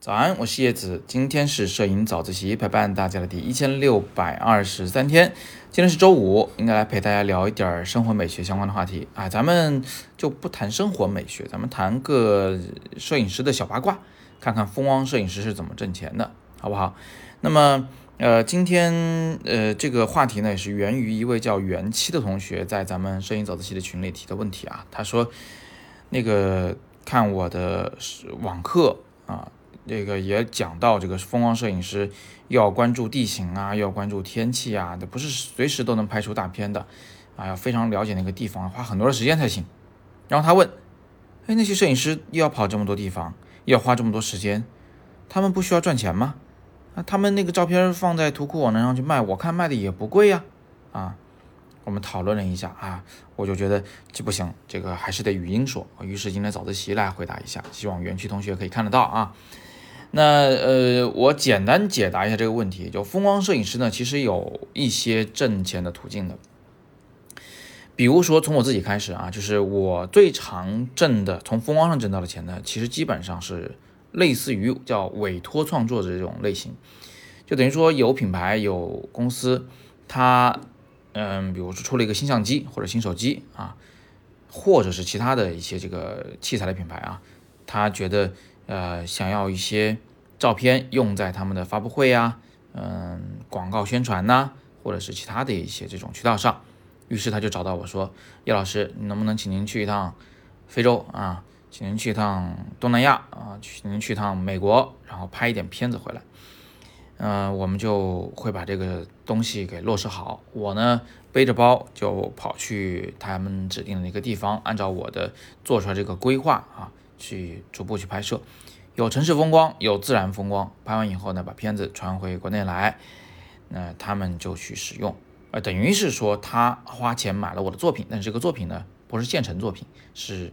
早安，我是叶子，今天是摄影早自习陪伴大家的第一千六百二十三天，今天是周五，应该来陪大家聊一点生活美学相关的话题。啊，咱们就不谈生活美学，咱们谈个摄影师的小八卦，看看风光摄影师是怎么挣钱的，好不好？那么，呃，今天呃这个话题呢，也是源于一位叫元七的同学在咱们摄影早自习的群里提的问题啊，他说那个看我的网课啊。那个也讲到，这个风光摄影师要关注地形啊，要关注天气啊，这不是随时都能拍出大片的，啊，要非常了解那个地方，花很多的时间才行。然后他问，哎，那些摄影师又要跑这么多地方，又要花这么多时间，他们不需要赚钱吗？啊，他们那个照片放在图库网站上去卖，我看卖的也不贵呀。啊，我们讨论了一下啊，我就觉得这不行，这个还是得语音说。于是今天早自习来回答一下，希望园区同学可以看得到啊。那呃，我简单解答一下这个问题。就风光摄影师呢，其实有一些挣钱的途径的。比如说从我自己开始啊，就是我最常挣的，从风光上挣到的钱呢，其实基本上是类似于叫委托创作的这种类型。就等于说有品牌有公司，他嗯，比如说出了一个新相机或者新手机啊，或者是其他的一些这个器材的品牌啊，他觉得。呃，想要一些照片用在他们的发布会呀，嗯，广告宣传呐，或者是其他的一些这种渠道上，于是他就找到我说：“叶老师，你能不能请您去一趟非洲啊？请您去一趟东南亚啊？请您去一趟美国，然后拍一点片子回来。”嗯，我们就会把这个东西给落实好。我呢，背着包就跑去他们指定的那个地方，按照我的做出来这个规划啊。去逐步去拍摄，有城市风光，有自然风光。拍完以后呢，把片子传回国内来，那他们就去使用，呃，等于是说他花钱买了我的作品，但是这个作品呢，不是现成作品，是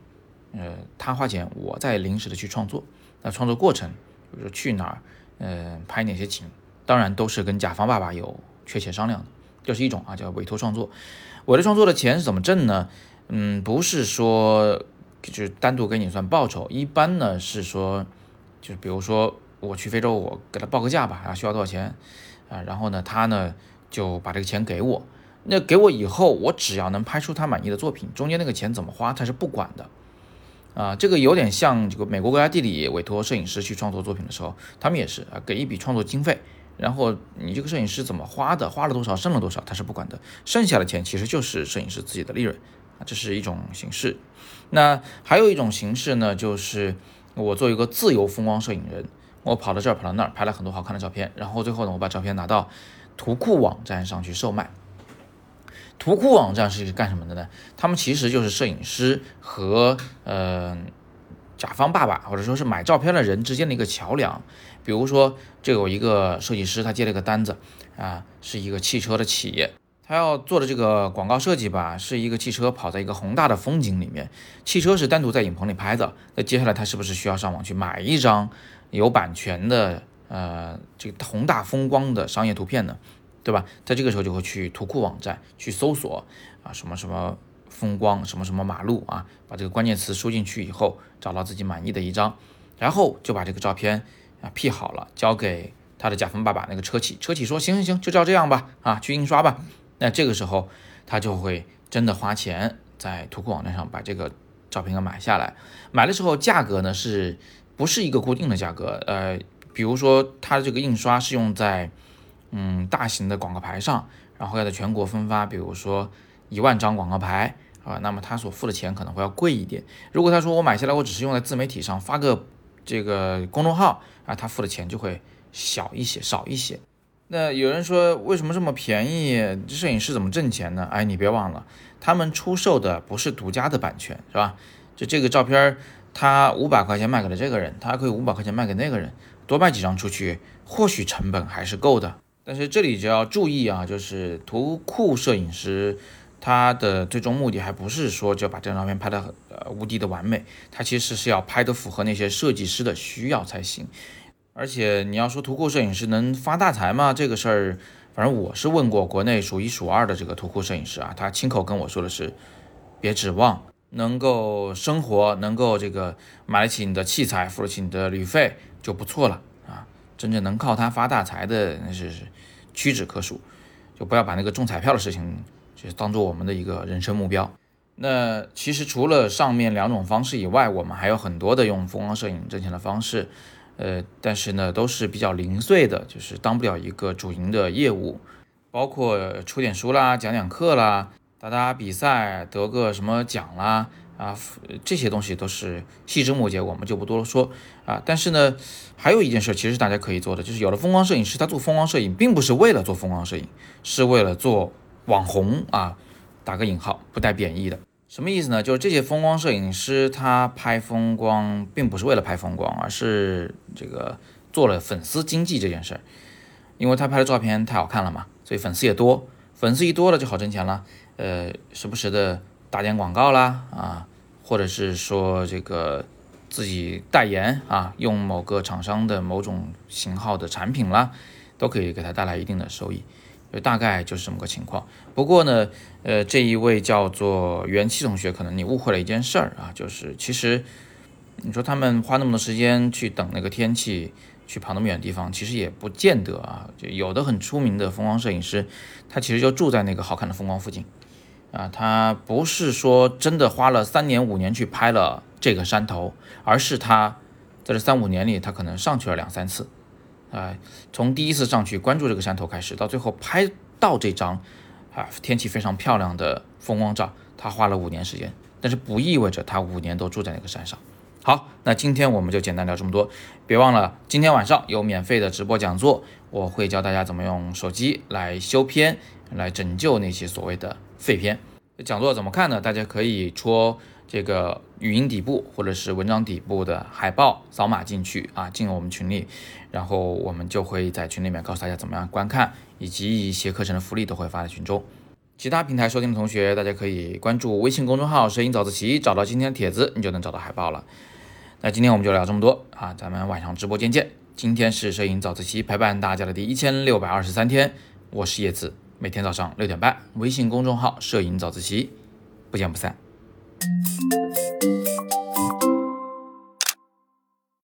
呃他花钱，我在临时的去创作。那创作过程，比如说去哪儿，嗯，拍哪些景，当然都是跟甲方爸爸有确切商量的，这是一种啊，叫委托创作。委托创作的钱是怎么挣呢？嗯，不是说。就是单独给你算报酬，一般呢是说，就是比如说我去非洲，我给他报个价吧，啊需要多少钱啊？然后呢他呢就把这个钱给我，那给我以后，我只要能拍出他满意的作品，中间那个钱怎么花他是不管的啊。这个有点像这个美国国家地理委托摄影师去创作作品的时候，他们也是啊给一笔创作经费，然后你这个摄影师怎么花的，花了多少剩了多少他是不管的，剩下的钱其实就是摄影师自己的利润啊。这是一种形式，那还有一种形式呢，就是我做一个自由风光摄影人，我跑到这儿跑到那儿，拍了很多好看的照片，然后最后呢，我把照片拿到图库网站上去售卖。图库网站是干什么的呢？他们其实就是摄影师和呃甲方爸爸或者说是买照片的人之间的一个桥梁。比如说，这有一个设计师，他接了一个单子啊，是一个汽车的企业。他要做的这个广告设计吧，是一个汽车跑在一个宏大的风景里面，汽车是单独在影棚里拍的。那接下来他是不是需要上网去买一张有版权的呃这个宏大风光的商业图片呢？对吧？在这个时候就会去图库网站去搜索啊什么什么风光什么什么马路啊，把这个关键词输进去以后，找到自己满意的一张，然后就把这个照片啊 P 好了，交给他的甲方爸爸那个车企，车企说行行行，就照这样吧，啊去印刷吧。那这个时候，他就会真的花钱在图库网站上把这个照片给买下来。买的时候价格呢，是不是一个固定的价格？呃，比如说他这个印刷是用在嗯大型的广告牌上，然后要在全国分发，比如说一万张广告牌啊，那么他所付的钱可能会要贵一点。如果他说我买下来，我只是用在自媒体上发个这个公众号啊，他付的钱就会小一些，少一些。那有人说，为什么这么便宜？摄影师怎么挣钱呢？哎，你别忘了，他们出售的不是独家的版权，是吧？就这个照片，他五百块钱卖给了这个人，他还可以五百块钱卖给那个人，多卖几张出去，或许成本还是够的。但是这里就要注意啊，就是图库摄影师，他的最终目的还不是说就把这张照片拍得呃无敌的完美，他其实是要拍得符合那些设计师的需要才行。而且你要说图库摄影师能发大财吗？这个事儿，反正我是问过国内数一数二的这个图库摄影师啊，他亲口跟我说的是，别指望。能够生活，能够这个买得起你的器材，付得起你的旅费就不错了。真正能靠它发大财的那是屈指可数，就不要把那个中彩票的事情就是当做我们的一个人生目标。那其实除了上面两种方式以外，我们还有很多的用风光摄影挣钱的方式，呃，但是呢都是比较零碎的，就是当不了一个主营的业务，包括出点书啦、讲讲课啦。打打比赛得个什么奖啦啊，这些东西都是细枝末节，我们就不多说啊。但是呢，还有一件事，其实大家可以做的，就是有的风光摄影师他做风光摄影，并不是为了做风光摄影，是为了做网红啊，打个引号，不带贬义的。什么意思呢？就是这些风光摄影师他拍风光，并不是为了拍风光，而是这个做了粉丝经济这件事儿，因为他拍的照片太好看了嘛，所以粉丝也多，粉丝一多了就好挣钱了。呃，时不时的打点广告啦，啊，或者是说这个自己代言啊，用某个厂商的某种型号的产品啦，都可以给他带来一定的收益，就大概就是这么个情况。不过呢，呃，这一位叫做元气同学，可能你误会了一件事儿啊，就是其实你说他们花那么多时间去等那个天气。去跑那么远的地方，其实也不见得啊。就有的很出名的风光摄影师，他其实就住在那个好看的风光附近，啊，他不是说真的花了三年五年去拍了这个山头，而是他在这三五年里，他可能上去了两三次，啊，从第一次上去关注这个山头开始，到最后拍到这张啊天气非常漂亮的风光照，他花了五年时间，但是不意味着他五年都住在那个山上。好，那今天我们就简单聊这么多。别忘了，今天晚上有免费的直播讲座，我会教大家怎么用手机来修片，来拯救那些所谓的废片。讲座怎么看呢？大家可以戳这个语音底部或者是文章底部的海报，扫码进去啊，进入我们群里，然后我们就会在群里面告诉大家怎么样观看，以及一些课程的福利都会发在群中。其他平台收听的同学，大家可以关注微信公众号“摄影早自习”，找到今天的帖子，你就能找到海报了。那今天我们就聊这么多啊，咱们晚上直播间见。今天是摄影早自习陪伴大家的第一千六百二十三天，我是叶子，每天早上六点半，微信公众号“摄影早自习”，不见不散。